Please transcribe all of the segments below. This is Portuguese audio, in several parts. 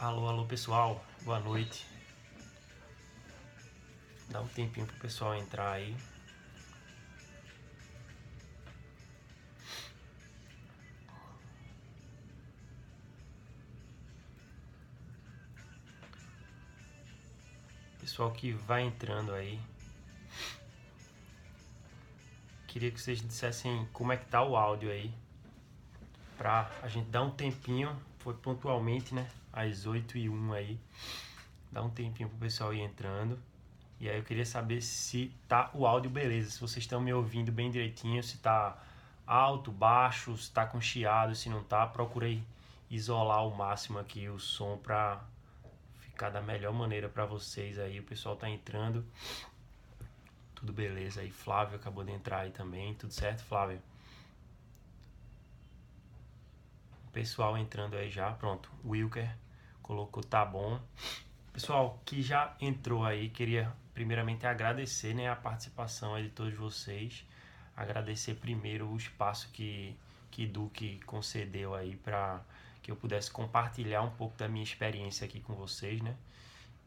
Alô, alô pessoal, boa noite. Dá um tempinho pro pessoal entrar aí. Pessoal que vai entrando aí. Queria que vocês dissessem como é que tá o áudio aí. Pra a gente dar um tempinho, foi pontualmente, né? Às 8 e 1 aí. Dá um tempinho pro pessoal ir entrando. E aí eu queria saber se tá o áudio beleza, se vocês estão me ouvindo bem direitinho, se tá alto, baixo, se tá com chiado, se não tá, procurei isolar ao máximo aqui o som pra ficar da melhor maneira para vocês aí. O pessoal tá entrando. Tudo beleza aí. Flávio acabou de entrar aí também. Tudo certo, Flávio? O pessoal entrando aí já. Pronto. Wilker colocou tá bom. Pessoal que já entrou aí, queria primeiramente agradecer né, a participação aí de todos vocês. Agradecer primeiro o espaço que, que Duque concedeu aí para que eu pudesse compartilhar um pouco da minha experiência aqui com vocês, né?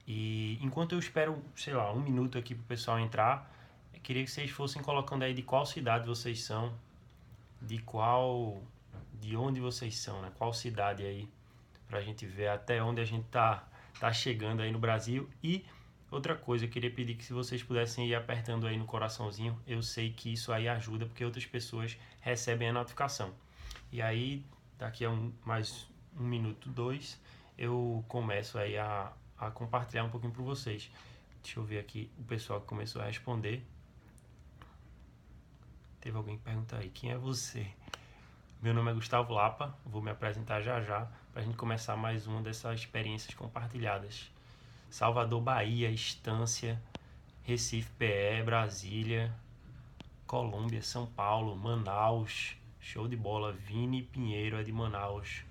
E enquanto eu espero, sei lá, um minuto aqui para o pessoal entrar, queria que vocês fossem colocando aí de qual cidade vocês são, de qual, de onde vocês são, né? Qual cidade aí, para a gente ver até onde a gente tá, tá chegando aí no Brasil. E outra coisa, eu queria pedir que se vocês pudessem ir apertando aí no coraçãozinho, eu sei que isso aí ajuda, porque outras pessoas recebem a notificação. E aí, daqui a um, mais um minuto, dois, eu começo aí a, a compartilhar um pouquinho para vocês. Deixa eu ver aqui o pessoal que começou a responder. Teve alguém que pergunta aí, quem é você? Meu nome é Gustavo Lapa, vou me apresentar já já para a gente começar mais uma dessas experiências compartilhadas. Salvador, Bahia, Estância, Recife, PE, Brasília, Colômbia, São Paulo, Manaus, show de bola, Vini Pinheiro é de Manaus,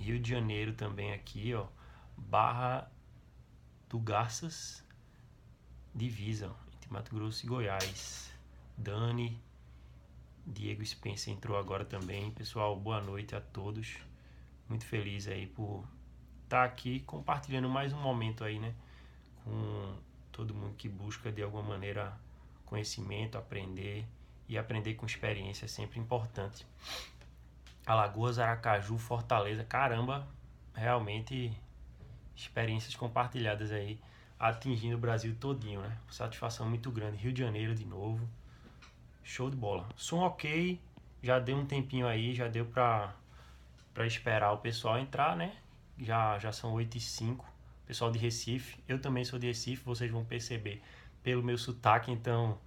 Rio de Janeiro também aqui, ó, Barra do Garças, Divisa, entre Mato Grosso e Goiás. Dani, Diego Spencer entrou agora também. Pessoal, boa noite a todos. Muito feliz aí por estar tá aqui compartilhando mais um momento aí, né? Com todo mundo que busca de alguma maneira conhecimento, aprender e aprender com experiência é sempre importante. Alagoas, Aracaju, Fortaleza, caramba, realmente experiências compartilhadas aí, atingindo o Brasil todinho, né? Satisfação muito grande. Rio de Janeiro de novo. Show de bola. Som ok, já deu um tempinho aí, já deu pra, pra esperar o pessoal entrar, né? Já, já são 8 e 5 Pessoal de Recife, eu também sou de Recife, vocês vão perceber pelo meu sotaque, então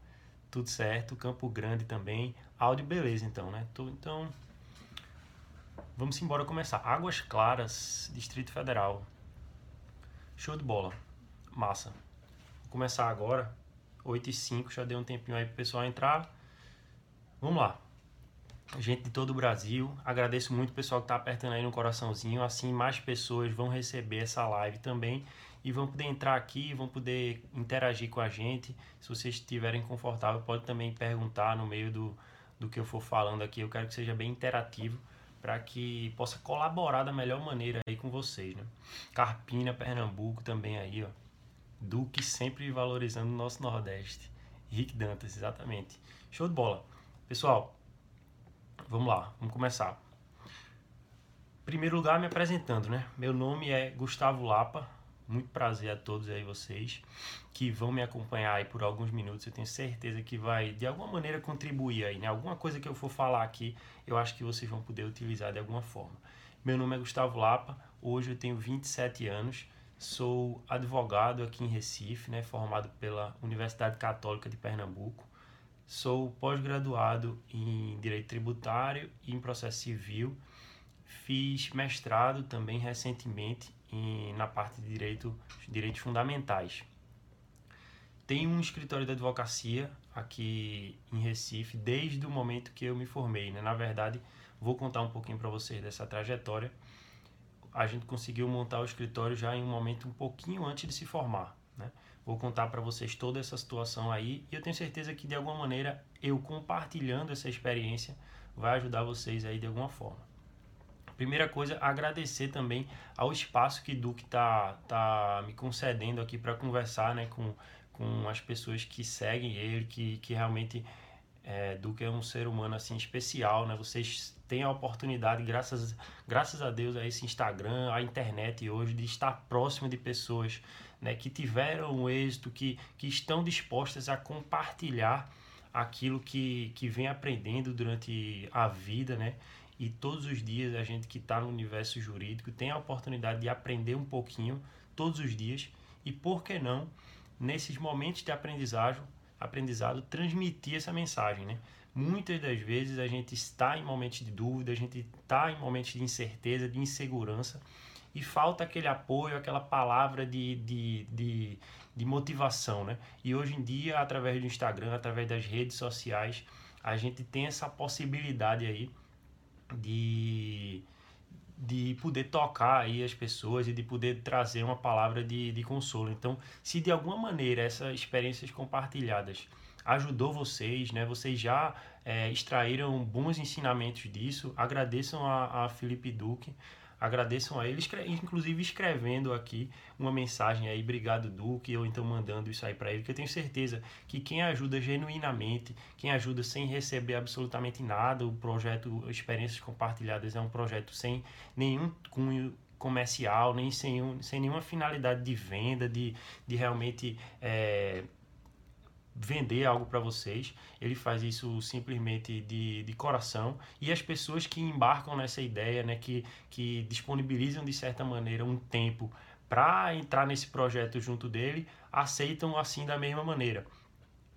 tudo certo. Campo Grande também. Áudio beleza, então, né? Então, vamos embora começar. Águas Claras, Distrito Federal. Show de bola. Massa. Vou começar agora. 8 e 5, já deu um tempinho aí pro pessoal entrar. Vamos lá. Gente de todo o Brasil, agradeço muito o pessoal que tá apertando aí no coraçãozinho. Assim, mais pessoas vão receber essa live também e vão poder entrar aqui, vão poder interagir com a gente. Se vocês estiverem confortável, pode também perguntar no meio do, do que eu for falando aqui. Eu quero que seja bem interativo para que possa colaborar da melhor maneira aí com vocês, né? Carpina, Pernambuco também aí, ó. Duque sempre valorizando o nosso Nordeste. Rick Dantas, exatamente. Show de bola. Pessoal, vamos lá, vamos começar. Primeiro lugar, me apresentando, né? Meu nome é Gustavo Lapa. Muito prazer a todos aí vocês que vão me acompanhar aí por alguns minutos. Eu tenho certeza que vai de alguma maneira contribuir aí, né? Alguma coisa que eu for falar aqui, eu acho que vocês vão poder utilizar de alguma forma. Meu nome é Gustavo Lapa, hoje eu tenho 27 anos, sou advogado aqui em Recife, né, formado pela Universidade Católica de Pernambuco. Sou pós-graduado em Direito Tributário e em Processo Civil. Fiz mestrado também recentemente em, na parte de direito, direitos fundamentais. Tenho um escritório de advocacia aqui em Recife desde o momento que eu me formei. Né? Na verdade, vou contar um pouquinho para vocês dessa trajetória. A gente conseguiu montar o escritório já em um momento um pouquinho antes de se formar. Vou contar para vocês toda essa situação aí e eu tenho certeza que de alguma maneira eu compartilhando essa experiência vai ajudar vocês aí de alguma forma. Primeira coisa, agradecer também ao espaço que Duque tá, tá me concedendo aqui para conversar né, com, com as pessoas que seguem ele, que, que realmente é, Duque é um ser humano assim especial, né? Vocês têm a oportunidade, graças, graças a Deus, a esse Instagram, a internet hoje, de estar próximo de pessoas né, que tiveram um êxito, que, que estão dispostas a compartilhar aquilo que, que vem aprendendo durante a vida, né? E todos os dias a gente que está no universo jurídico tem a oportunidade de aprender um pouquinho todos os dias e por que não nesses momentos de aprendizagem aprendizado transmitir essa mensagem, né? Muitas das vezes a gente está em momentos de dúvida, a gente está em momentos de incerteza, de insegurança e falta aquele apoio, aquela palavra de, de, de, de motivação, né? E hoje em dia, através do Instagram, através das redes sociais, a gente tem essa possibilidade aí de de poder tocar aí as pessoas e de poder trazer uma palavra de, de consolo. Então, se de alguma maneira essas experiências compartilhadas ajudou vocês, né? Vocês já é, extraíram bons ensinamentos disso. Agradeçam a, a Felipe Duque agradeçam a ele, inclusive escrevendo aqui uma mensagem aí, obrigado Duque, ou então mandando isso aí para ele, que eu tenho certeza que quem ajuda genuinamente, quem ajuda sem receber absolutamente nada, o projeto Experiências Compartilhadas é um projeto sem nenhum cunho comercial, nem sem, sem nenhuma finalidade de venda, de, de realmente é, vender algo para vocês. Ele faz isso simplesmente de, de coração. E as pessoas que embarcam nessa ideia, né, que, que disponibilizam de certa maneira um tempo para entrar nesse projeto junto dele, aceitam assim da mesma maneira.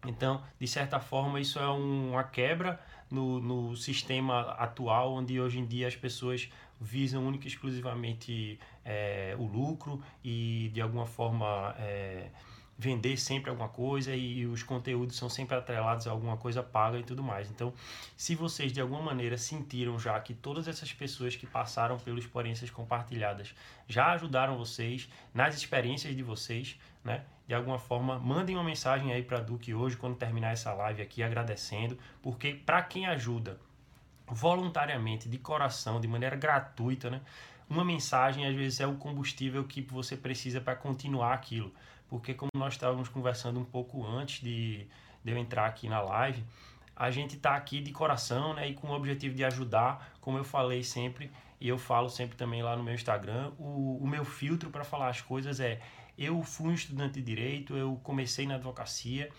Então, de certa forma, isso é um, uma quebra no, no sistema atual, onde hoje em dia as pessoas visam única e exclusivamente é, o lucro e, de alguma forma, é, vender sempre alguma coisa e os conteúdos são sempre atrelados a alguma coisa paga e tudo mais. Então, se vocês de alguma maneira sentiram já que todas essas pessoas que passaram pelas experiências compartilhadas já ajudaram vocês nas experiências de vocês, né? De alguma forma, mandem uma mensagem aí para Duque hoje quando terminar essa live aqui agradecendo, porque para quem ajuda voluntariamente, de coração, de maneira gratuita, né? Uma mensagem às vezes é o combustível que você precisa para continuar aquilo porque como nós estávamos conversando um pouco antes de, de eu entrar aqui na live, a gente está aqui de coração né, e com o objetivo de ajudar, como eu falei sempre, e eu falo sempre também lá no meu Instagram, o, o meu filtro para falar as coisas é eu fui um estudante de direito, eu comecei na advocacia,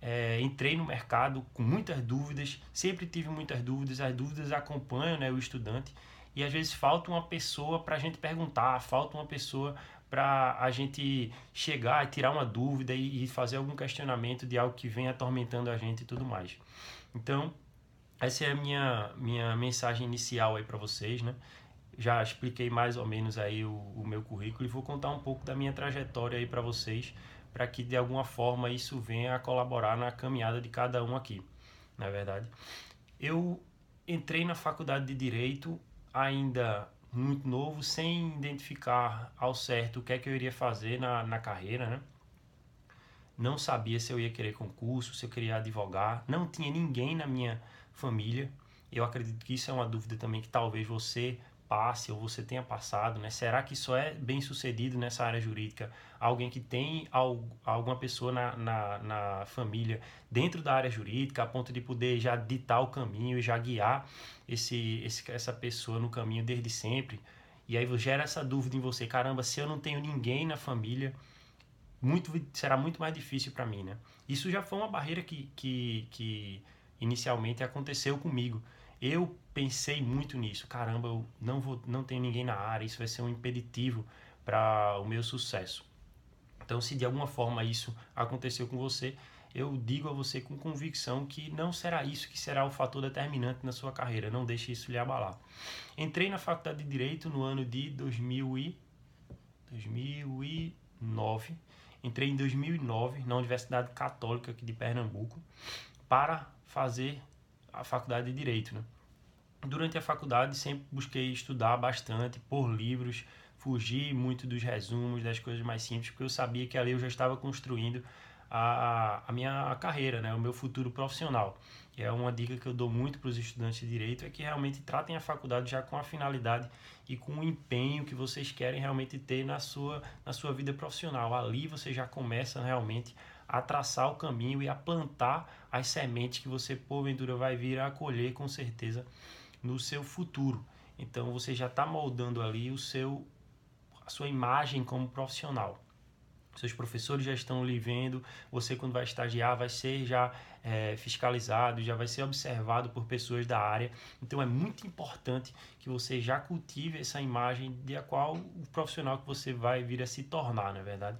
é, entrei no mercado com muitas dúvidas, sempre tive muitas dúvidas, as dúvidas acompanham né, o estudante, e às vezes falta uma pessoa para a gente perguntar, falta uma pessoa para a gente chegar e tirar uma dúvida e, fazer algum questionamento de algo que vem atormentando a gente e tudo mais. Então, essa é a minha, minha mensagem inicial aí para vocês, né? Já expliquei mais ou menos aí o, o meu currículo e vou contar um pouco da minha trajetória aí para vocês, para que de alguma forma isso venha a colaborar na caminhada de cada um aqui, na é verdade. Eu entrei na faculdade de Direito ainda muito novo, sem identificar ao certo o que é que eu iria fazer na, na carreira, né? Não sabia se eu ia querer concurso, se eu queria advogar, não tinha ninguém na minha família. Eu acredito que isso é uma dúvida também que talvez você passe ou você tenha passado, né? Será que só é bem sucedido nessa área jurídica alguém que tem alguma pessoa na, na, na, família dentro da área jurídica a ponto de poder já ditar o caminho e já guiar esse, esse, essa pessoa no caminho desde sempre? E aí gera essa dúvida em você, caramba, se eu não tenho ninguém na família, muito, será muito mais difícil para mim, né? Isso já foi uma barreira que, que, que inicialmente aconteceu comigo eu pensei muito nisso. Caramba, eu não vou, não tenho ninguém na área, isso vai ser um impeditivo para o meu sucesso. Então, se de alguma forma isso aconteceu com você, eu digo a você com convicção que não será isso que será o fator determinante na sua carreira. Não deixe isso lhe abalar. Entrei na faculdade de Direito no ano de 2000 e... 2009. Entrei em 2009 na Universidade Católica aqui de Pernambuco para fazer a faculdade de Direito. Né? Durante a faculdade sempre busquei estudar bastante por livros, fugir muito dos resumos, das coisas mais simples, porque eu sabia que ali eu já estava construindo a, a minha carreira, né? o meu futuro profissional. E é uma dica que eu dou muito para os estudantes de direito, é que realmente tratem a faculdade já com a finalidade e com o empenho que vocês querem realmente ter na sua, na sua vida profissional. Ali você já começa realmente a traçar o caminho e a plantar as sementes que você porventura vai vir a colher com certeza no seu futuro. Então você já está moldando ali o seu a sua imagem como profissional seus professores já estão lhe vendo, você quando vai estagiar vai ser já é, fiscalizado, já vai ser observado por pessoas da área. Então é muito importante que você já cultive essa imagem de a qual o profissional que você vai vir a se tornar, não é verdade?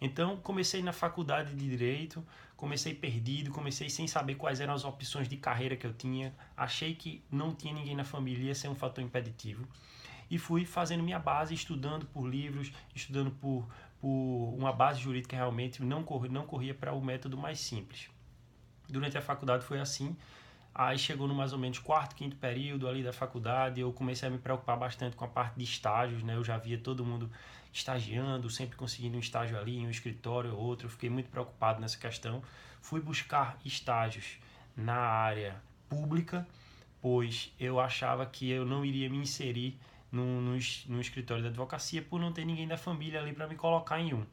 Então comecei na faculdade de direito, comecei perdido, comecei sem saber quais eram as opções de carreira que eu tinha, achei que não tinha ninguém na família, ia ser um fator impeditivo. E fui fazendo minha base, estudando por livros, estudando por, por uma base jurídica realmente, não, não corria para o método mais simples. Durante a faculdade foi assim, aí chegou no mais ou menos quarto, quinto período ali da faculdade, eu comecei a me preocupar bastante com a parte de estágios, né? Eu já via todo mundo estagiando, sempre conseguindo um estágio ali, em um escritório ou outro, eu fiquei muito preocupado nessa questão. Fui buscar estágios na área pública, pois eu achava que eu não iria me inserir no, no, no escritório da advocacia por não ter ninguém da família ali para me colocar em um.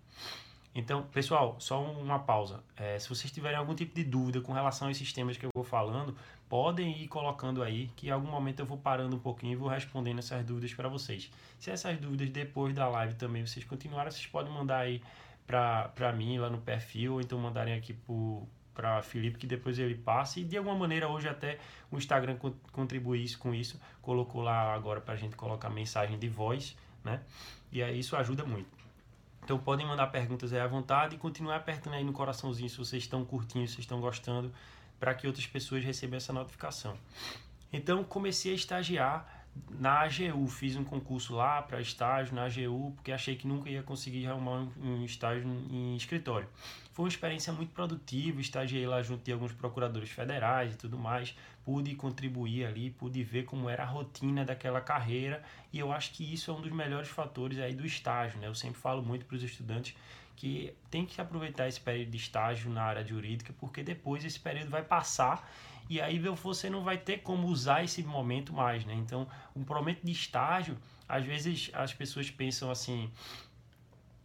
Então, pessoal, só uma pausa. É, se vocês tiverem algum tipo de dúvida com relação a esses temas que eu vou falando, podem ir colocando aí, que em algum momento eu vou parando um pouquinho e vou respondendo essas dúvidas para vocês. Se essas dúvidas depois da live também vocês continuarem, vocês podem mandar aí para mim lá no perfil, ou então mandarem aqui para Felipe que depois ele passa e de alguma maneira hoje até o Instagram contribui com isso colocou lá agora para a gente colocar mensagem de voz né e aí isso ajuda muito então podem mandar perguntas aí à vontade e continuar apertando aí no coraçãozinho se vocês estão curtindo se estão gostando para que outras pessoas recebam essa notificação. Então comecei a estagiar na AGU, fiz um concurso lá para estágio na AGU, porque achei que nunca ia conseguir arrumar um estágio em escritório. Foi uma experiência muito produtiva, estagiei lá junto de alguns procuradores federais e tudo mais, pude contribuir ali, pude ver como era a rotina daquela carreira, e eu acho que isso é um dos melhores fatores aí do estágio, né? Eu sempre falo muito para os estudantes que tem que aproveitar esse período de estágio na área jurídica, porque depois esse período vai passar e aí você não vai ter como usar esse momento mais, né? Então, um momento de estágio, às vezes as pessoas pensam assim,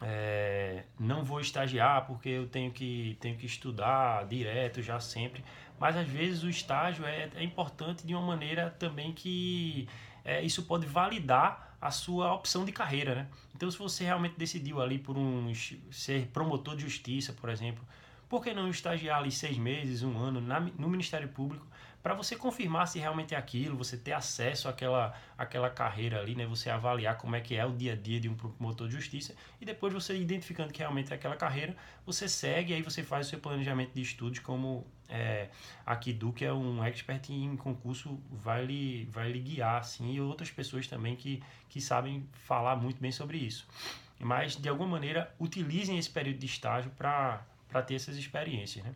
é, não vou estagiar porque eu tenho que, tenho que estudar direto já sempre, mas às vezes o estágio é, é importante de uma maneira também que é, isso pode validar a sua opção de carreira, né? Então, se você realmente decidiu ali por um ser promotor de justiça, por exemplo, por que não estagiar ali seis meses, um ano na, no Ministério Público para você confirmar se realmente é aquilo, você ter acesso àquela, àquela carreira ali, né? Você avaliar como é que é o dia a dia de um promotor de justiça e depois você identificando que realmente é aquela carreira, você segue e aí você faz o seu planejamento de estudos como é, a Kidu, que é um expert em concurso, vai lhe, vai lhe guiar, assim, e outras pessoas também que, que sabem falar muito bem sobre isso. Mas, de alguma maneira, utilizem esse período de estágio para para ter essas experiências, né?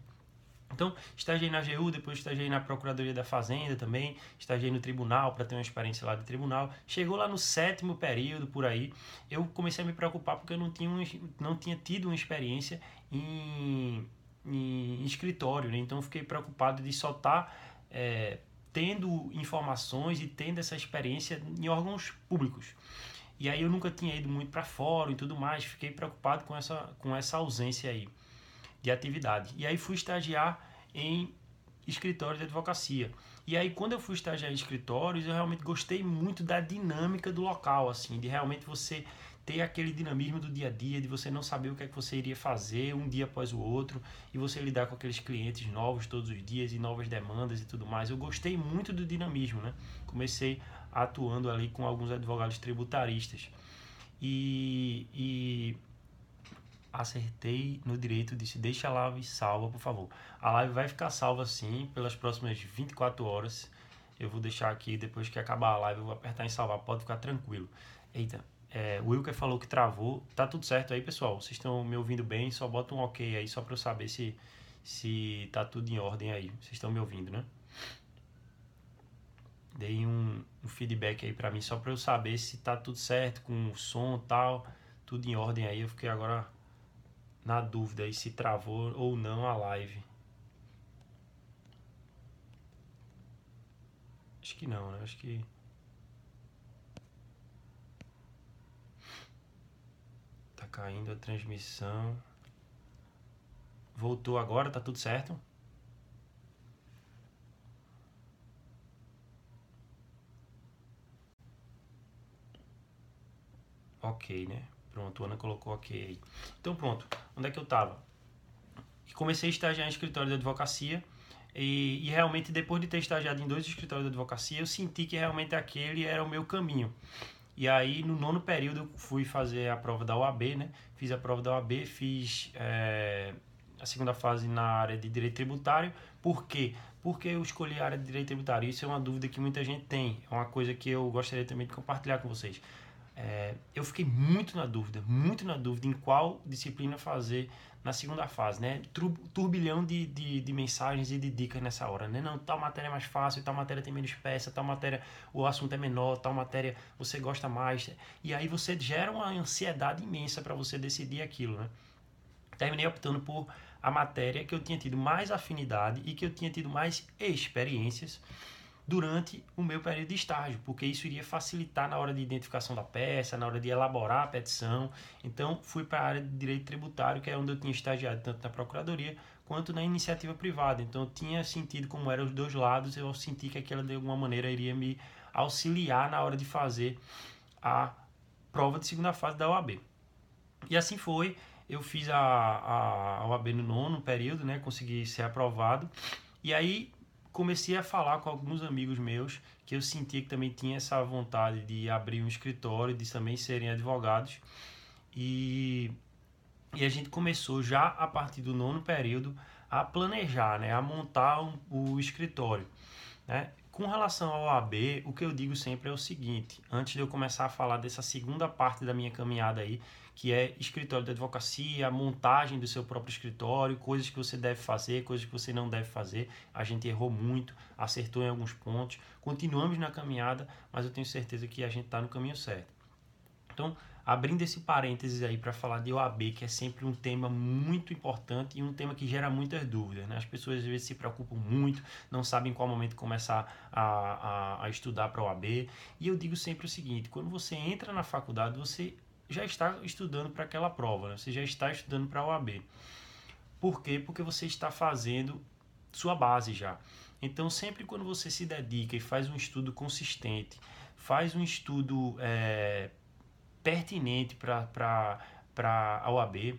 Então, estagiei na AGU, depois estagiei na Procuradoria da Fazenda também, estagiei no tribunal para ter uma experiência lá de tribunal. Chegou lá no sétimo período, por aí, eu comecei a me preocupar porque eu não tinha, não tinha tido uma experiência em, em escritório, né? Então, fiquei preocupado de só estar tá, é, tendo informações e tendo essa experiência em órgãos públicos. E aí eu nunca tinha ido muito para fora e tudo mais, fiquei preocupado com essa, com essa ausência aí de atividade. E aí fui estagiar em escritórios de advocacia. E aí quando eu fui estagiar em escritórios, eu realmente gostei muito da dinâmica do local, assim, de realmente você ter aquele dinamismo do dia a dia, de você não saber o que é que você iria fazer um dia após o outro e você lidar com aqueles clientes novos todos os dias e novas demandas e tudo mais. Eu gostei muito do dinamismo, né? Comecei atuando ali com alguns advogados tributaristas. E, e acertei no direito, disse deixa a live salva, por favor. A live vai ficar salva sim pelas próximas 24 horas. Eu vou deixar aqui, depois que acabar a live, eu vou apertar em salvar, pode ficar tranquilo. Eita, é, o Wilker falou que travou. Tá tudo certo aí, pessoal? Vocês estão me ouvindo bem? Só bota um ok aí, só para eu saber se, se tá tudo em ordem aí. Vocês estão me ouvindo, né? Dei um, um feedback aí para mim, só para eu saber se tá tudo certo com o som e tal, tudo em ordem aí. Eu fiquei agora na dúvida aí se travou ou não a live. Acho que não, né? Acho que. Tá caindo a transmissão. Voltou agora, tá tudo certo? Ok, né? Pronto, Ana colocou ok. Então pronto, onde é que eu tava? Comecei a estagiar em escritório de advocacia e, e, realmente depois de ter estagiado em dois escritórios de advocacia, eu senti que realmente aquele era o meu caminho. E aí no nono período eu fui fazer a prova da OAB, né? Fiz a prova da OAB, fiz é, a segunda fase na área de direito tributário. Por quê? Porque eu escolhi a área de direito tributário. Isso é uma dúvida que muita gente tem. É uma coisa que eu gostaria também de compartilhar com vocês. É, eu fiquei muito na dúvida, muito na dúvida em qual disciplina fazer na segunda fase, né? Turbilhão de, de, de, mensagens e de dicas nessa hora, né? Não, tal matéria é mais fácil, tal matéria tem menos peça, tal matéria o assunto é menor, tal matéria você gosta mais. E aí você gera uma ansiedade imensa para você decidir aquilo, né? Terminei optando por a matéria que eu tinha tido mais afinidade e que eu tinha tido mais experiências durante o meu período de estágio, porque isso iria facilitar na hora de identificação da peça, na hora de elaborar a petição. Então, fui para a área de direito tributário, que é onde eu tinha estagiado tanto na procuradoria quanto na iniciativa privada. Então, eu tinha sentido como eram os dois lados, eu senti que aquela de alguma maneira iria me auxiliar na hora de fazer a prova de segunda fase da OAB. E assim foi, eu fiz a, a OAB no nono período, né, consegui ser aprovado. E aí comecei a falar com alguns amigos meus que eu sentia que também tinha essa vontade de abrir um escritório, de também serem advogados. E, e a gente começou já a partir do nono período a planejar, né, a montar um, o escritório. Né? Com relação ao AB, o que eu digo sempre é o seguinte: antes de eu começar a falar dessa segunda parte da minha caminhada aí, que é escritório de advocacia, montagem do seu próprio escritório, coisas que você deve fazer, coisas que você não deve fazer. A gente errou muito, acertou em alguns pontos, continuamos na caminhada, mas eu tenho certeza que a gente está no caminho certo. Então, abrindo esse parênteses aí para falar de OAB, que é sempre um tema muito importante e um tema que gera muitas dúvidas. Né? As pessoas às vezes se preocupam muito, não sabem em qual momento começar a, a, a estudar para OAB. E eu digo sempre o seguinte: quando você entra na faculdade, você já está estudando para aquela prova, né? você já está estudando para a OAB. Por quê? Porque você está fazendo sua base já. Então, sempre quando você se dedica e faz um estudo consistente, faz um estudo é, pertinente para a OAB,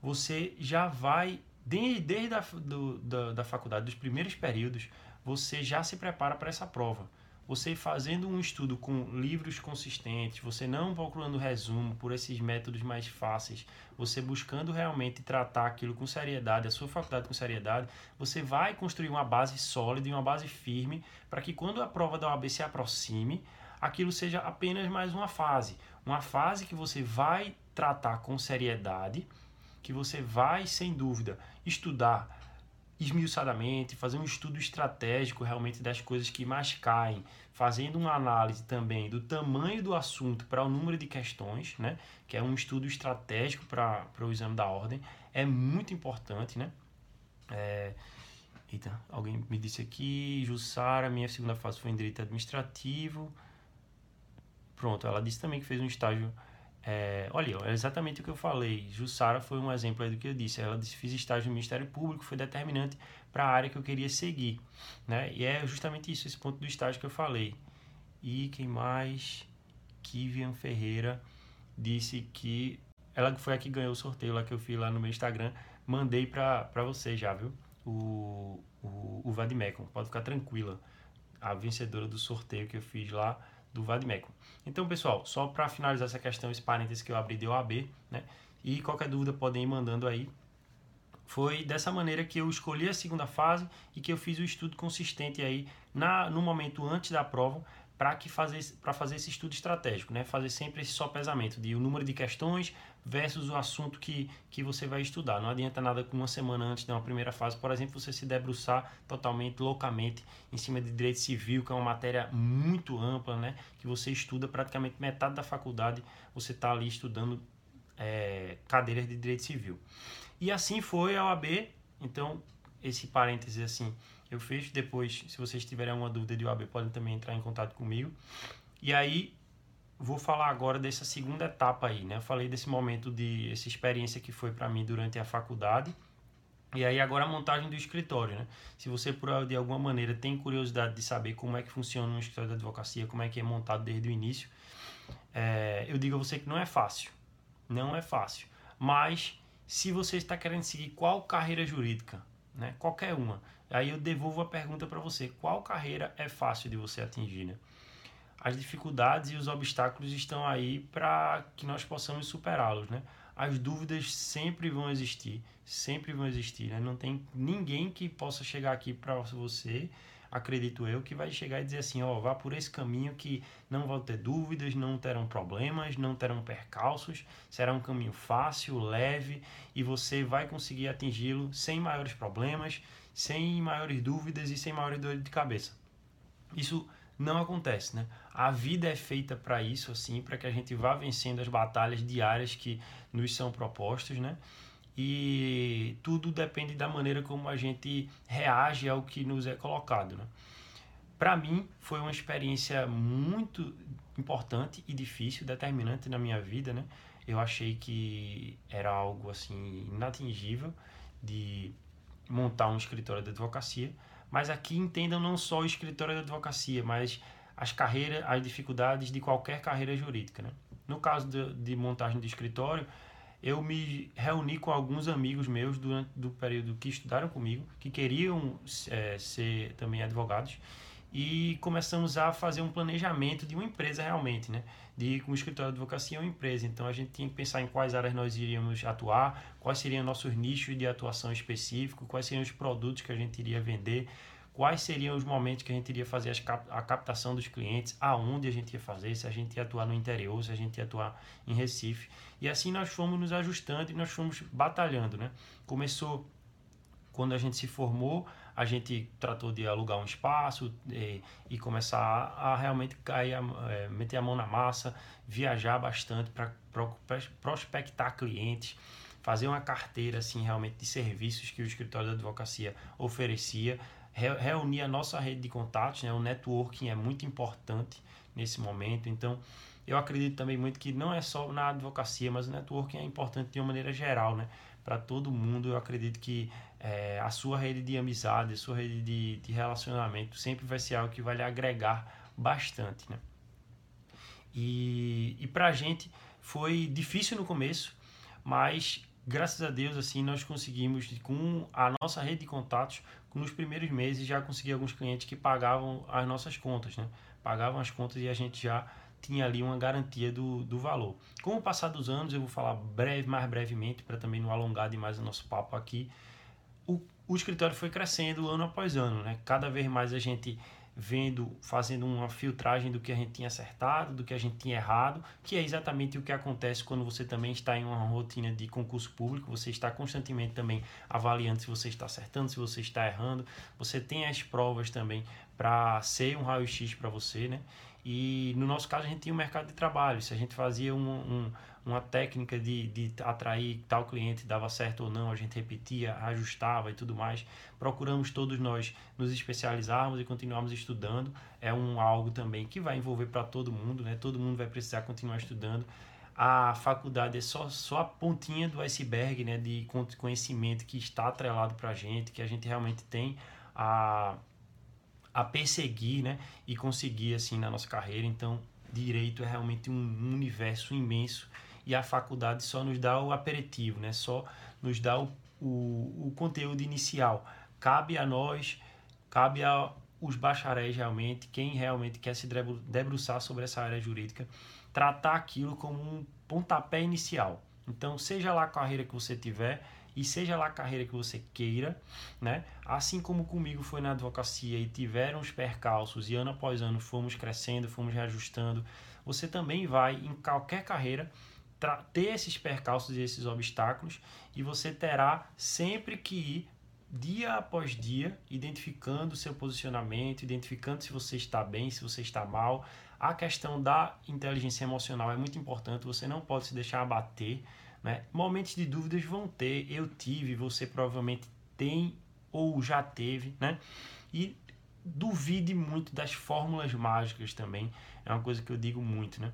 você já vai, desde, desde a do, da, da faculdade, dos primeiros períodos, você já se prepara para essa prova você fazendo um estudo com livros consistentes, você não procurando resumo por esses métodos mais fáceis, você buscando realmente tratar aquilo com seriedade, a sua faculdade com seriedade, você vai construir uma base sólida e uma base firme para que quando a prova da OAB se aproxime, aquilo seja apenas mais uma fase. Uma fase que você vai tratar com seriedade, que você vai, sem dúvida, estudar esmiuçadamente, fazer um estudo estratégico realmente das coisas que mais caem, fazendo uma análise também do tamanho do assunto para o número de questões, né? que é um estudo estratégico para o exame da ordem, é muito importante. Né? É... Eita, alguém me disse aqui, Jussara, minha segunda fase foi em Direito Administrativo. Pronto, ela disse também que fez um estágio é, olha, é exatamente o que eu falei. Jussara foi um exemplo do que eu disse. Ela disse: fiz estágio no Ministério Público, foi determinante para a área que eu queria seguir. Né? E é justamente isso, esse ponto do estágio que eu falei. E quem mais? Kivian Ferreira disse que ela foi a que ganhou o sorteio lá que eu fiz lá no meu Instagram. Mandei para você já, viu? O, o, o Vadimecum. Pode ficar tranquila. A vencedora do sorteio que eu fiz lá do Vadmecum. Então, pessoal, só para finalizar essa questão, esse parênteses que eu abri de OAB, né? E qualquer dúvida podem ir mandando aí. Foi dessa maneira que eu escolhi a segunda fase e que eu fiz o estudo consistente aí na, no momento antes da prova para que fazer para fazer esse estudo estratégico, né? Fazer sempre esse só pesamento de o número de questões versus o assunto que, que você vai estudar. Não adianta nada com uma semana antes de uma primeira fase, por exemplo, você se debruçar totalmente, loucamente, em cima de direito civil, que é uma matéria muito ampla, né? Que você estuda praticamente metade da faculdade, você está ali estudando é, cadeiras de direito civil. E assim foi a OAB. Então, esse parêntese assim, eu fecho. Depois, se vocês tiverem alguma dúvida de OAB, podem também entrar em contato comigo. E aí, vou falar agora dessa segunda etapa aí, né? Eu falei desse momento de essa experiência que foi para mim durante a faculdade. E aí agora a montagem do escritório, né? Se você por de alguma maneira tem curiosidade de saber como é que funciona um escritório de advocacia, como é que é montado desde o início, é, eu digo a você que não é fácil, não é fácil. Mas se você está querendo seguir qual carreira jurídica, né? Qualquer uma, aí eu devolvo a pergunta para você: qual carreira é fácil de você atingir, né? As dificuldades e os obstáculos estão aí para que nós possamos superá-los, né? as dúvidas sempre vão existir, sempre vão existir, né? Não tem ninguém que possa chegar aqui para você, acredito eu, que vai chegar e dizer assim, ó, vá por esse caminho que não vão ter dúvidas, não terão problemas, não terão percalços, será um caminho fácil, leve e você vai conseguir atingi-lo sem maiores problemas, sem maiores dúvidas e sem maiores dores de cabeça. Isso não acontece, né? A vida é feita para isso, assim, para que a gente vá vencendo as batalhas diárias que nos são propostas, né? E tudo depende da maneira como a gente reage ao que nos é colocado, né? Para mim, foi uma experiência muito importante e difícil, determinante na minha vida, né? Eu achei que era algo assim inatingível de montar um escritório de advocacia, mas aqui entendam não só o escritório de advocacia, mas as carreiras, as dificuldades de qualquer carreira jurídica. Né? No caso de, de montagem de escritório, eu me reuni com alguns amigos meus durante do período que estudaram comigo, que queriam é, ser também advogados, e começamos a fazer um planejamento de uma empresa realmente, né? De um escritório de advocacia é uma empresa. Então a gente tinha que pensar em quais áreas nós iríamos atuar, quais seriam nossos nichos de atuação específico, quais seriam os produtos que a gente iria vender, quais seriam os momentos que a gente iria fazer a captação dos clientes, aonde a gente ia fazer, se a gente ia atuar no interior, se a gente ia atuar em Recife. E assim nós fomos nos ajustando e nós fomos batalhando, né? Começou quando a gente se formou, a gente tratou de alugar um espaço e, e começar a, a realmente cair, é, meter a mão na massa, viajar bastante para prospectar clientes, fazer uma carteira assim realmente de serviços que o escritório da advocacia oferecia, re, reunir a nossa rede de contatos, né? O networking é muito importante nesse momento, então eu acredito também muito que não é só na advocacia, mas o networking é importante de uma maneira geral, né? Para todo mundo, eu acredito que é, a sua rede de amizade, a sua rede de, de relacionamento sempre vai ser algo que vai lhe agregar bastante, né? E, e para a gente foi difícil no começo, mas graças a Deus assim nós conseguimos com a nossa rede de contatos nos primeiros meses já consegui alguns clientes que pagavam as nossas contas, né? Pagavam as contas e a gente já tinha ali uma garantia do, do valor. Com o passar dos anos, eu vou falar breve, mais brevemente, para também não alongar demais o nosso papo aqui, o, o escritório foi crescendo ano após ano, né? Cada vez mais a gente vendo, fazendo uma filtragem do que a gente tinha acertado, do que a gente tinha errado, que é exatamente o que acontece quando você também está em uma rotina de concurso público, você está constantemente também avaliando se você está acertando, se você está errando, você tem as provas também para ser um raio-x para você, né? E no nosso caso a gente tinha um mercado de trabalho, se a gente fazia um, um uma técnica de, de atrair tal cliente dava certo ou não, a gente repetia, ajustava e tudo mais. Procuramos todos nós nos especializarmos e continuarmos estudando. É um algo também que vai envolver para todo mundo, né? Todo mundo vai precisar continuar estudando. A faculdade é só, só a pontinha do iceberg, né? De conhecimento que está atrelado para a gente, que a gente realmente tem a a perseguir, né, e conseguir assim na nossa carreira. Então, direito é realmente um universo imenso e a faculdade só nos dá o aperitivo, né? só nos dá o, o, o conteúdo inicial. Cabe a nós, cabe a os bacharéis realmente, quem realmente quer se debruçar sobre essa área jurídica, tratar aquilo como um pontapé inicial. Então, seja lá a carreira que você tiver e seja lá a carreira que você queira, né? Assim como comigo foi na advocacia e tiveram os percalços e ano após ano fomos crescendo, fomos reajustando, você também vai em qualquer carreira ter esses percalços e esses obstáculos e você terá sempre que ir dia após dia identificando o seu posicionamento, identificando se você está bem, se você está mal. A questão da inteligência emocional é muito importante, você não pode se deixar abater, Né? Momentos de dúvidas vão ter, eu tive, você provavelmente tem ou já teve, né? E duvide muito das fórmulas mágicas também, é uma coisa que eu digo muito, né?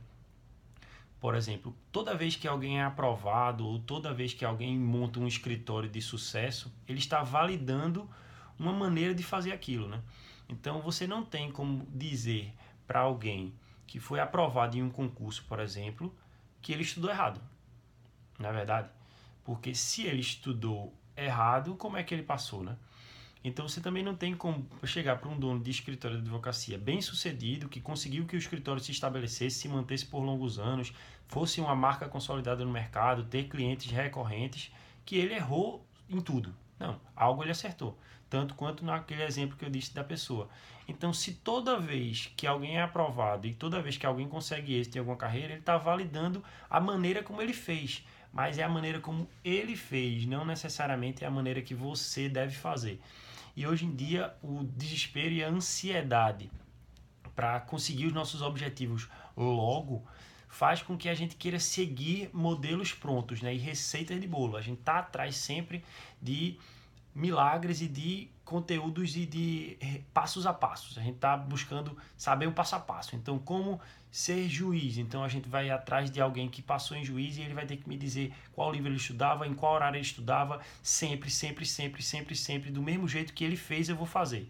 Por exemplo, toda vez que alguém é aprovado ou toda vez que alguém monta um escritório de sucesso, ele está validando uma maneira de fazer aquilo, né? Então você não tem como dizer para alguém que foi aprovado em um concurso, por exemplo, que ele estudou errado. Na é verdade, porque se ele estudou errado, como é que ele passou, né? Então você também não tem como chegar para um dono de escritório de advocacia bem sucedido, que conseguiu que o escritório se estabelecesse, se mantesse por longos anos, fosse uma marca consolidada no mercado, ter clientes recorrentes, que ele errou em tudo. Não, algo ele acertou. Tanto quanto naquele exemplo que eu disse da pessoa. Então, se toda vez que alguém é aprovado e toda vez que alguém consegue êxito em alguma carreira, ele está validando a maneira como ele fez. Mas é a maneira como ele fez, não necessariamente é a maneira que você deve fazer. E hoje em dia, o desespero e a ansiedade para conseguir os nossos objetivos logo faz com que a gente queira seguir modelos prontos né, e receitas de bolo. A gente está atrás sempre de milagres e de conteúdos e de eh, passos a passos. A gente está buscando saber o passo a passo. Então, como ser juiz? Então, a gente vai atrás de alguém que passou em juiz e ele vai ter que me dizer qual livro ele estudava, em qual horário ele estudava, sempre, sempre, sempre, sempre, sempre, do mesmo jeito que ele fez, eu vou fazer.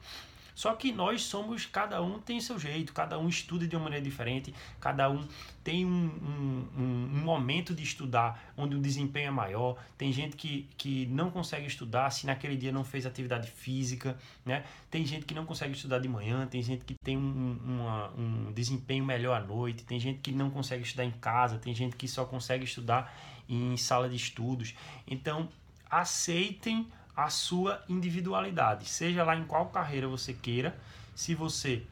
Só que nós somos, cada um tem seu jeito, cada um estuda de uma maneira diferente, cada um tem um, um, um, momento de estudar onde o desempenho é maior. Tem gente que, que não consegue estudar se naquele dia não fez atividade física, né? Tem gente que não consegue estudar de manhã, tem gente que tem um, uma, um desempenho melhor à noite, tem gente que não consegue estudar em casa, tem gente que só consegue estudar em sala de estudos. Então, aceitem a sua individualidade, seja lá em qual carreira você queira. Se você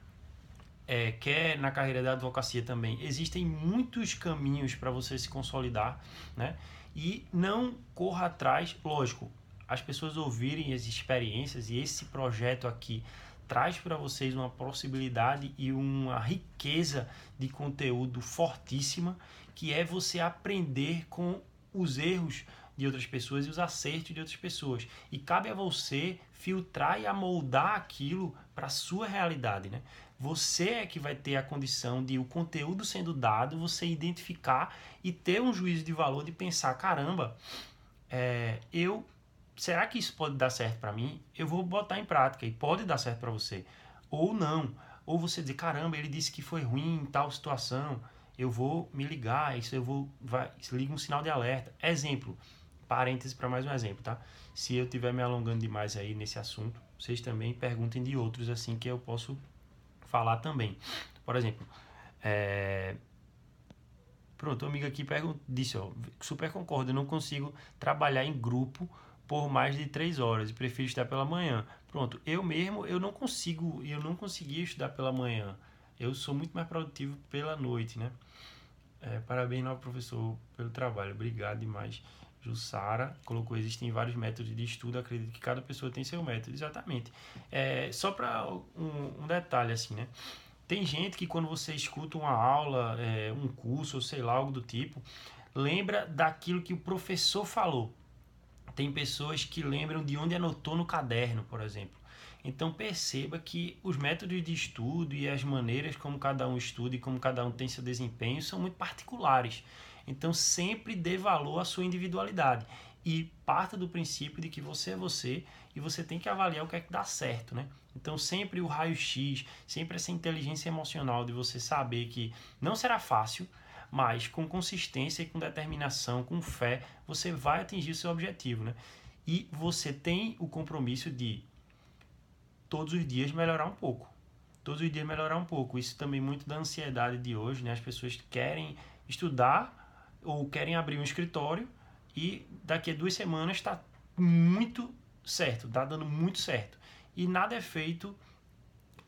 é, quer na carreira da advocacia também, existem muitos caminhos para você se consolidar, né? E não corra atrás, lógico, as pessoas ouvirem as experiências e esse projeto aqui traz para vocês uma possibilidade e uma riqueza de conteúdo fortíssima, que é você aprender com os erros de outras pessoas e os acertos de outras pessoas. E cabe a você filtrar e amoldar aquilo para a sua realidade, né? Você é que vai ter a condição de o conteúdo sendo dado, você identificar e ter um juízo de valor de pensar, caramba, é, eu será que isso pode dar certo para mim? Eu vou botar em prática e pode dar certo para você ou não. Ou você dizer, caramba, ele disse que foi ruim em tal situação, eu vou me ligar, isso eu vou vai, liga um sinal de alerta. Exemplo, parêntese para mais um exemplo, tá? Se eu estiver me alongando demais aí nesse assunto, vocês também perguntem de outros assim que eu posso falar também. Por exemplo, é... pronto, o amigo aqui disse, ó, super concordo, eu não consigo trabalhar em grupo por mais de três horas e prefiro estudar pela manhã. Pronto, eu mesmo eu não consigo, eu não conseguia estudar pela manhã. Eu sou muito mais produtivo pela noite, né? É, parabéns, novo professor, pelo trabalho. Obrigado demais. Jussara colocou, existem vários métodos de estudo, acredito que cada pessoa tem seu método, exatamente. É, só para um, um, detalhe assim, né? Tem gente que quando você escuta uma aula, é, um curso, ou sei lá, algo do tipo, lembra daquilo que o professor falou. Tem pessoas que lembram de onde anotou no caderno, por exemplo. Então perceba que os métodos de estudo e as maneiras como cada um estuda e como cada um tem seu desempenho são muito particulares. Então sempre dê valor à sua individualidade e parta do princípio de que você é você e você tem que avaliar o que é que dá certo, né? Então sempre o raio-x, sempre essa inteligência emocional de você saber que não será fácil, mas com consistência e com determinação, com fé, você vai atingir o seu objetivo, né? E você tem o compromisso de todos os dias melhorar um pouco. Todos os dias melhorar um pouco. Isso também muito da ansiedade de hoje, né? As pessoas querem estudar ou querem abrir um escritório e daqui a duas semanas está muito certo, está dando muito certo. E nada é feito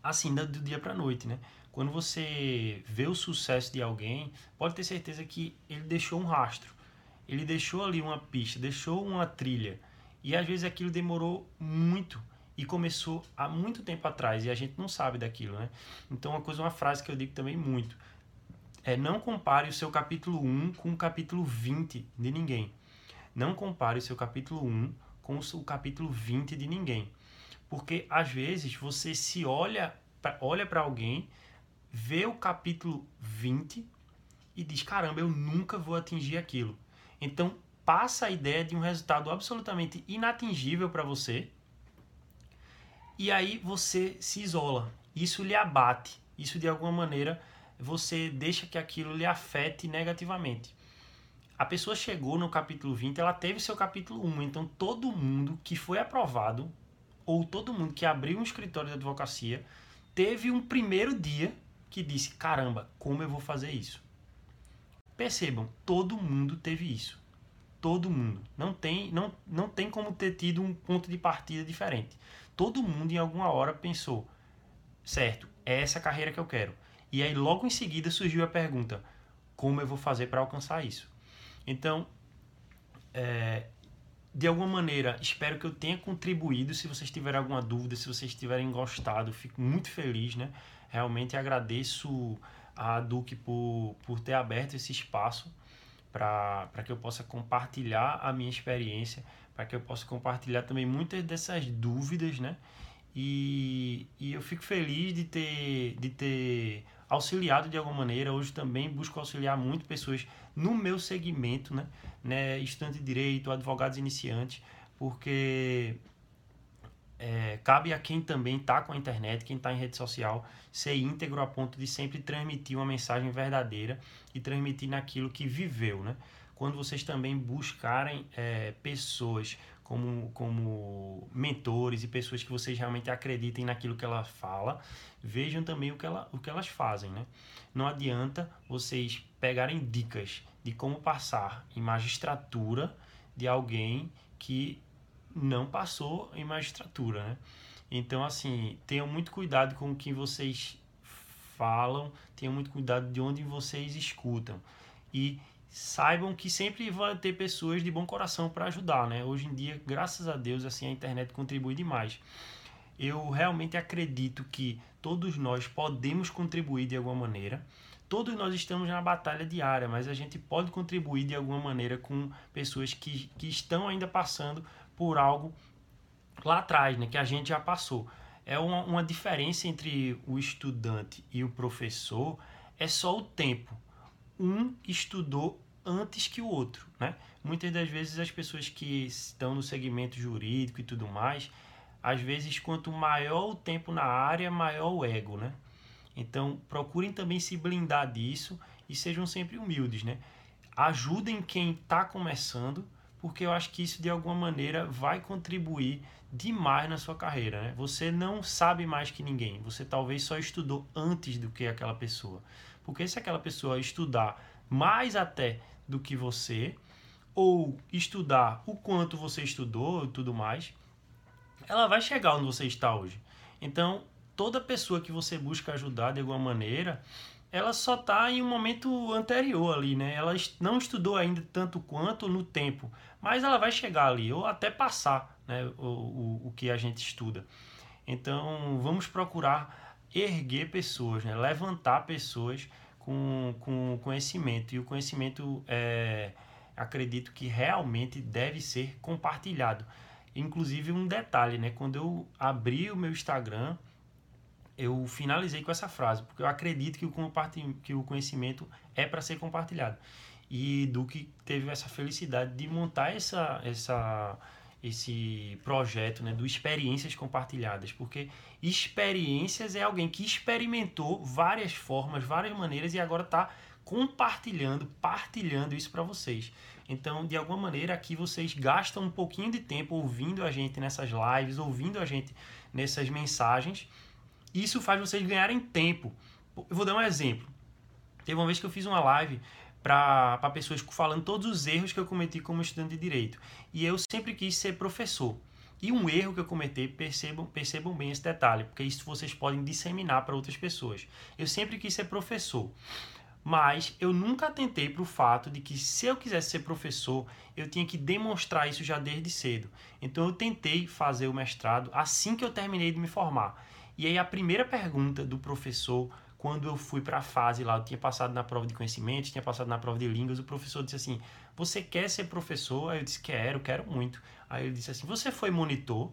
assim do dia para noite, né? Quando você vê o sucesso de alguém, pode ter certeza que ele deixou um rastro, ele deixou ali uma pista, deixou uma trilha. E às vezes aquilo demorou muito e começou há muito tempo atrás e a gente não sabe daquilo, né? Então uma coisa, uma frase que eu digo também muito, é não compare o seu capítulo 1 com o capítulo 20 de ninguém. Não compare o seu capítulo 1 com o capítulo 20 de ninguém. Porque às vezes você se olha, olha para alguém, vê o capítulo 20 e diz: caramba, eu nunca vou atingir aquilo. Então passa a ideia de um resultado absolutamente inatingível para você e aí você se isola. Isso lhe abate. Isso de alguma maneira você deixa que aquilo lhe afete negativamente. A pessoa chegou no capítulo 20, ela teve seu capítulo 1, então todo mundo que foi aprovado ou todo mundo que abriu um escritório de advocacia teve um primeiro dia que disse: "Caramba, como eu vou fazer isso?" Percebam, todo mundo teve isso. Todo mundo. Não tem, não, não tem como ter tido um ponto de partida diferente. Todo mundo em alguma hora pensou: certo, é essa carreira que eu quero. E aí logo em seguida surgiu a pergunta: como eu vou fazer para alcançar isso? Então, é, de alguma maneira, espero que eu tenha contribuído. Se vocês tiverem alguma dúvida, se vocês tiverem gostado, fico muito feliz, né? Realmente agradeço a Duque por, por ter aberto esse espaço para que eu possa compartilhar a minha experiência, para que eu possa compartilhar também muitas dessas dúvidas, né? E, e eu fico feliz de ter, de ter auxiliado de alguma maneira. Hoje também busco auxiliar muito pessoas no meu segmento, né? né? De direito, advogados iniciantes, porque é, cabe a quem também está com a internet, quem está em rede social, ser íntegro a ponto de sempre transmitir uma mensagem verdadeira e transmitir naquilo que viveu, né? Quando vocês também buscarem é, pessoas como, como mentores e pessoas que vocês realmente acreditem naquilo que ela fala, vejam também o que, ela, o que elas fazem, né? Não adianta vocês pegarem dicas de como passar em magistratura de alguém que não passou em magistratura, né? Então, assim, tenham muito cuidado com o que vocês falam, tenham muito cuidado de onde vocês escutam. E saibam que sempre vai ter pessoas de bom coração para ajudar, né? Hoje em dia, graças a Deus, assim, a internet contribui demais. Eu realmente acredito que todos nós podemos contribuir de alguma maneira. Todos nós estamos na batalha diária, mas a gente pode contribuir de alguma maneira com pessoas que, que estão ainda passando por algo lá atrás, né, que a gente já passou. É uma, uma diferença entre o estudante e o professor, é só o tempo. Um estudou antes que o outro, né? Muitas das vezes as pessoas que estão no segmento jurídico e tudo mais, às vezes quanto maior o tempo na área, maior o ego, né? Então, procurem também se blindar disso e sejam sempre humildes, né? Ajudem quem está começando porque eu acho que isso de alguma maneira vai contribuir demais na sua carreira. Né? Você não sabe mais que ninguém, você talvez só estudou antes do que aquela pessoa. Porque se aquela pessoa estudar mais até do que você, ou estudar o quanto você estudou e tudo mais, ela vai chegar onde você está hoje. Então, toda pessoa que você busca ajudar de alguma maneira, ela só está em um momento anterior ali, né? Ela não estudou ainda tanto quanto no tempo, mas ela vai chegar ali, ou até passar né, o, o, o que a gente estuda. Então, vamos procurar erguer pessoas, né? levantar pessoas com, com conhecimento. E o conhecimento, é, acredito que realmente deve ser compartilhado. Inclusive, um detalhe, né? quando eu abri o meu Instagram, eu finalizei com essa frase, porque eu acredito que o, que o conhecimento é para ser compartilhado e Duque teve essa felicidade de montar essa, essa, esse projeto né, do Experiências Compartilhadas, porque experiências é alguém que experimentou várias formas, várias maneiras e agora está compartilhando, partilhando isso para vocês. Então, de alguma maneira, aqui vocês gastam um pouquinho de tempo ouvindo a gente nessas lives, ouvindo a gente nessas mensagens. Isso faz vocês ganharem tempo. Eu vou dar um exemplo. Teve uma vez que eu fiz uma live para pessoas falando todos os erros que eu cometi como estudante de direito. E eu sempre quis ser professor. E um erro que eu cometi, percebam, percebam bem esse detalhe, porque isso vocês podem disseminar para outras pessoas. Eu sempre quis ser professor, mas eu nunca tentei para o fato de que se eu quisesse ser professor, eu tinha que demonstrar isso já desde cedo. Então eu tentei fazer o mestrado assim que eu terminei de me formar. E aí a primeira pergunta do professor quando eu fui para a fase lá, eu tinha passado na prova de conhecimentos, tinha passado na prova de línguas, o professor disse assim: Você quer ser professor? Aí eu disse: Quero, quero muito. Aí ele disse assim: Você foi monitor?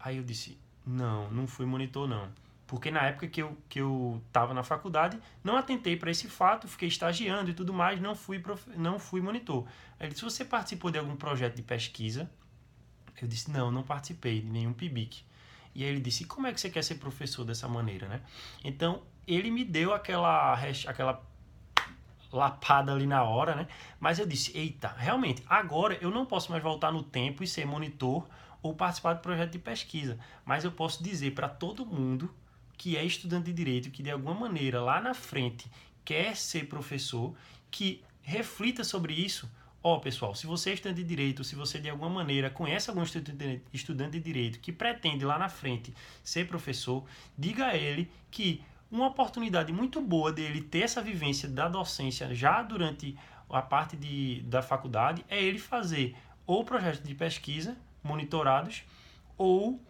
Aí eu disse: Não, não fui monitor, não. Porque na época que eu, que eu tava na faculdade, não atentei para esse fato, fiquei estagiando e tudo mais, não fui, prof... não fui monitor. Aí ele disse: Você participou de algum projeto de pesquisa? Eu disse: Não, não participei de nenhum PIBIC. E aí ele disse: Como é que você quer ser professor dessa maneira, né? Então, ele me deu aquela, aquela lapada ali na hora, né? Mas eu disse: Eita, realmente, agora eu não posso mais voltar no tempo e ser monitor ou participar de projeto de pesquisa. Mas eu posso dizer para todo mundo que é estudante de direito, que de alguma maneira lá na frente quer ser professor, que reflita sobre isso. Ó, oh, pessoal, se você é estudante de direito, se você de alguma maneira conhece algum estudante de direito que pretende lá na frente ser professor, diga a ele que uma oportunidade muito boa dele ter essa vivência da docência já durante a parte de, da faculdade é ele fazer ou projetos de pesquisa monitorados ou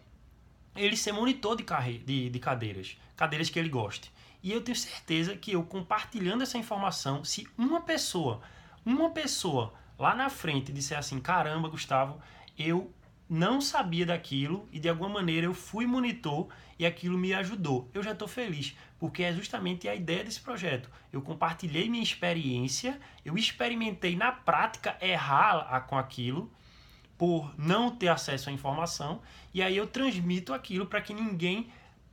ele ser monitor de, carre... de, de cadeiras, cadeiras que ele goste. E eu tenho certeza que eu compartilhando essa informação, se uma pessoa, uma pessoa lá na frente disser assim, caramba, Gustavo, eu não sabia daquilo e de alguma maneira eu fui monitor e aquilo me ajudou. Eu já estou feliz, porque é justamente a ideia desse projeto. Eu compartilhei minha experiência, eu experimentei na prática errar com aquilo por não ter acesso à informação e aí eu transmito aquilo para que ninguém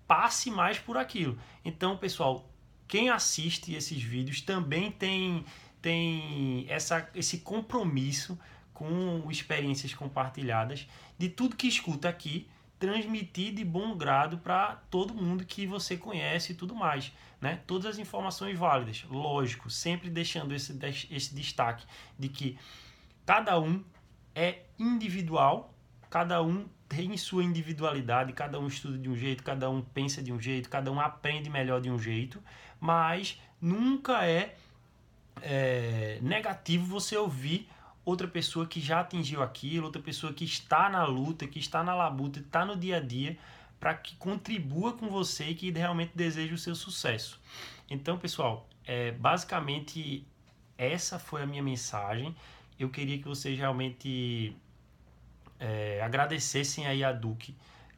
passe mais por aquilo. Então, pessoal, quem assiste esses vídeos também tem tem essa, esse compromisso com experiências compartilhadas de tudo que escuta aqui transmitir de bom grado para todo mundo que você conhece e tudo mais, né? Todas as informações válidas, lógico, sempre deixando esse, esse destaque de que cada um é individual, cada um tem sua individualidade, cada um estuda de um jeito, cada um pensa de um jeito, cada um aprende melhor de um jeito, mas nunca é, é negativo você ouvir outra pessoa que já atingiu aquilo, outra pessoa que está na luta, que está na labuta, está no dia a dia, para que contribua com você e que realmente deseje o seu sucesso. Então, pessoal, é, basicamente essa foi a minha mensagem. Eu queria que vocês realmente é, agradecessem aí a Duque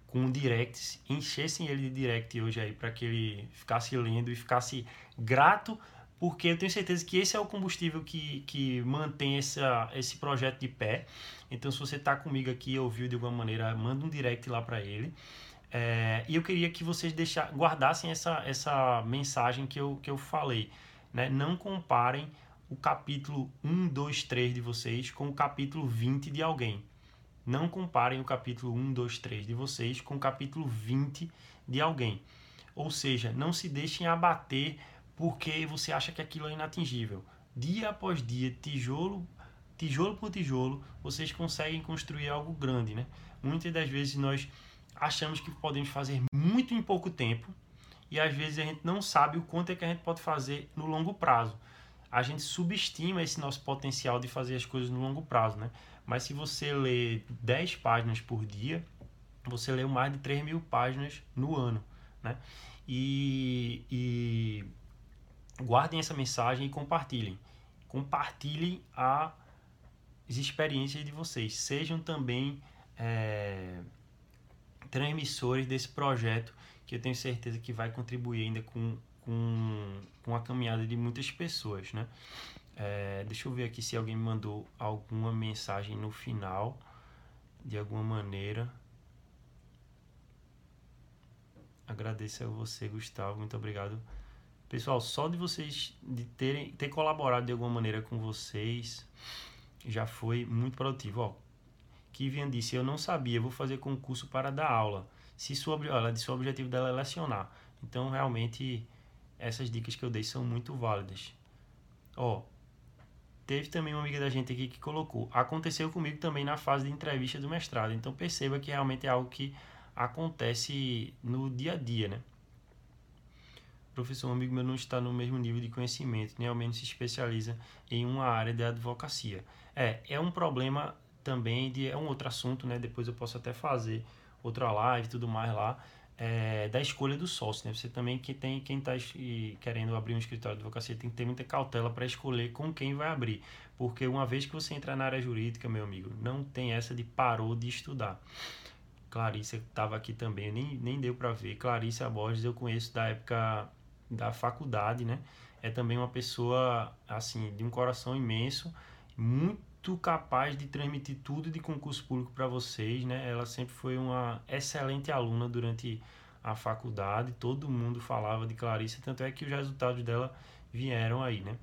com directs, enchessem ele de direct hoje aí para que ele ficasse lendo e ficasse grato porque eu tenho certeza que esse é o combustível que, que mantém essa, esse projeto de pé. Então, se você está comigo aqui e ouviu de alguma maneira, manda um direct lá para ele. É, e eu queria que vocês deixar, guardassem essa, essa mensagem que eu, que eu falei. Né? Não comparem o capítulo 1, 2, 3 de vocês com o capítulo 20 de alguém. Não comparem o capítulo 1, 2, 3 de vocês com o capítulo 20 de alguém. Ou seja, não se deixem abater porque você acha que aquilo é inatingível. Dia após dia, tijolo, tijolo por tijolo, vocês conseguem construir algo grande, né? Muitas das vezes nós achamos que podemos fazer muito em pouco tempo e às vezes a gente não sabe o quanto é que a gente pode fazer no longo prazo. A gente subestima esse nosso potencial de fazer as coisas no longo prazo, né? Mas se você lê 10 páginas por dia, você lê mais de 3 mil páginas no ano, né? E, e guardem essa mensagem e compartilhem. Compartilhem as experiências de vocês. Sejam também é, transmissores desse projeto que eu tenho certeza que vai contribuir ainda com, com, com a caminhada de muitas pessoas, né? É, deixa eu ver aqui se alguém me mandou alguma mensagem no final, de alguma maneira. Agradeço a você, Gustavo. Muito obrigado Pessoal, só de vocês de terem ter colaborado de alguma maneira com vocês já foi muito produtivo. Ó, Kivian disse: Eu não sabia, vou fazer concurso para dar aula. Se sua, ela disse: o objetivo dela é lecionar. Então, realmente, essas dicas que eu dei são muito válidas. Ó, teve também uma amiga da gente aqui que colocou: Aconteceu comigo também na fase de entrevista do mestrado. Então, perceba que realmente é algo que acontece no dia a dia, né? Professor, um amigo meu não está no mesmo nível de conhecimento, nem ao menos se especializa em uma área de advocacia. É, é um problema também de é um outro assunto, né? Depois eu posso até fazer outra live e tudo mais lá, é, da escolha do sócio, né? Você também que tem quem está querendo abrir um escritório de advocacia tem que ter muita cautela para escolher com quem vai abrir, porque uma vez que você entrar na área jurídica, meu amigo, não tem essa de parou de estudar. Clarice estava aqui também, nem, nem deu para ver. Clarice Borges eu conheço da época da faculdade, né? É também uma pessoa assim de um coração imenso, muito capaz de transmitir tudo de concurso público para vocês, né? Ela sempre foi uma excelente aluna durante a faculdade, todo mundo falava de Clarice, tanto é que os resultados dela vieram aí, né?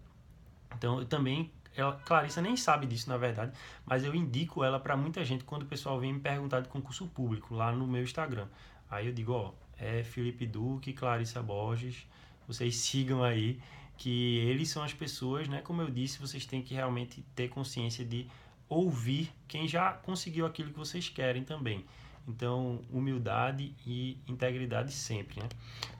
Então, eu também ela, Clarissa nem sabe disso na verdade, mas eu indico ela para muita gente quando o pessoal vem me perguntar de concurso público lá no meu Instagram. Aí eu digo, ó, é Felipe Duque, Clarissa Borges, vocês sigam aí que eles são as pessoas, né? Como eu disse, vocês têm que realmente ter consciência de ouvir quem já conseguiu aquilo que vocês querem também. Então, humildade e integridade sempre, né?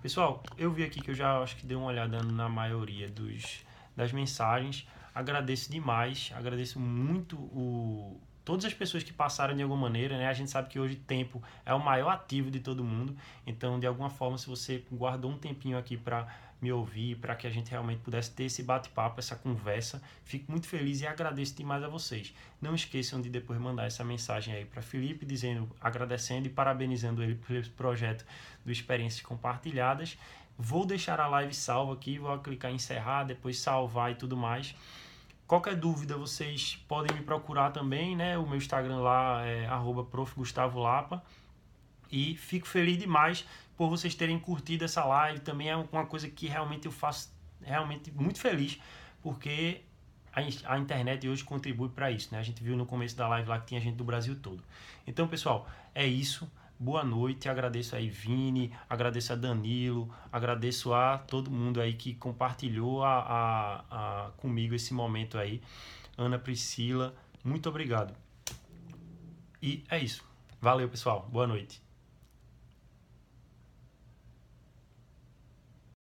Pessoal, eu vi aqui que eu já acho que dei uma olhada na maioria dos, das mensagens. Agradeço demais, agradeço muito o, todas as pessoas que passaram de alguma maneira, né? A gente sabe que hoje tempo é o maior ativo de todo mundo. Então, de alguma forma, se você guardou um tempinho aqui para me ouvir, para que a gente realmente pudesse ter esse bate-papo, essa conversa. Fico muito feliz e agradeço demais a vocês. Não esqueçam de depois mandar essa mensagem aí para Felipe, dizendo, agradecendo e parabenizando ele pelo projeto do Experiências Compartilhadas. Vou deixar a live salva aqui, vou clicar em encerrar, depois salvar e tudo mais. Qualquer dúvida, vocês podem me procurar também, né? O meu Instagram lá é arroba E fico feliz demais por vocês terem curtido essa live. Também é uma coisa que realmente eu faço realmente muito feliz, porque a, a internet hoje contribui para isso, né? A gente viu no começo da live lá que tinha gente do Brasil todo. Então, pessoal, é isso. Boa noite, agradeço aí Vini, agradeço a Danilo, agradeço a todo mundo aí que compartilhou a, a, a comigo esse momento aí. Ana Priscila, muito obrigado. E é isso. Valeu, pessoal. Boa noite.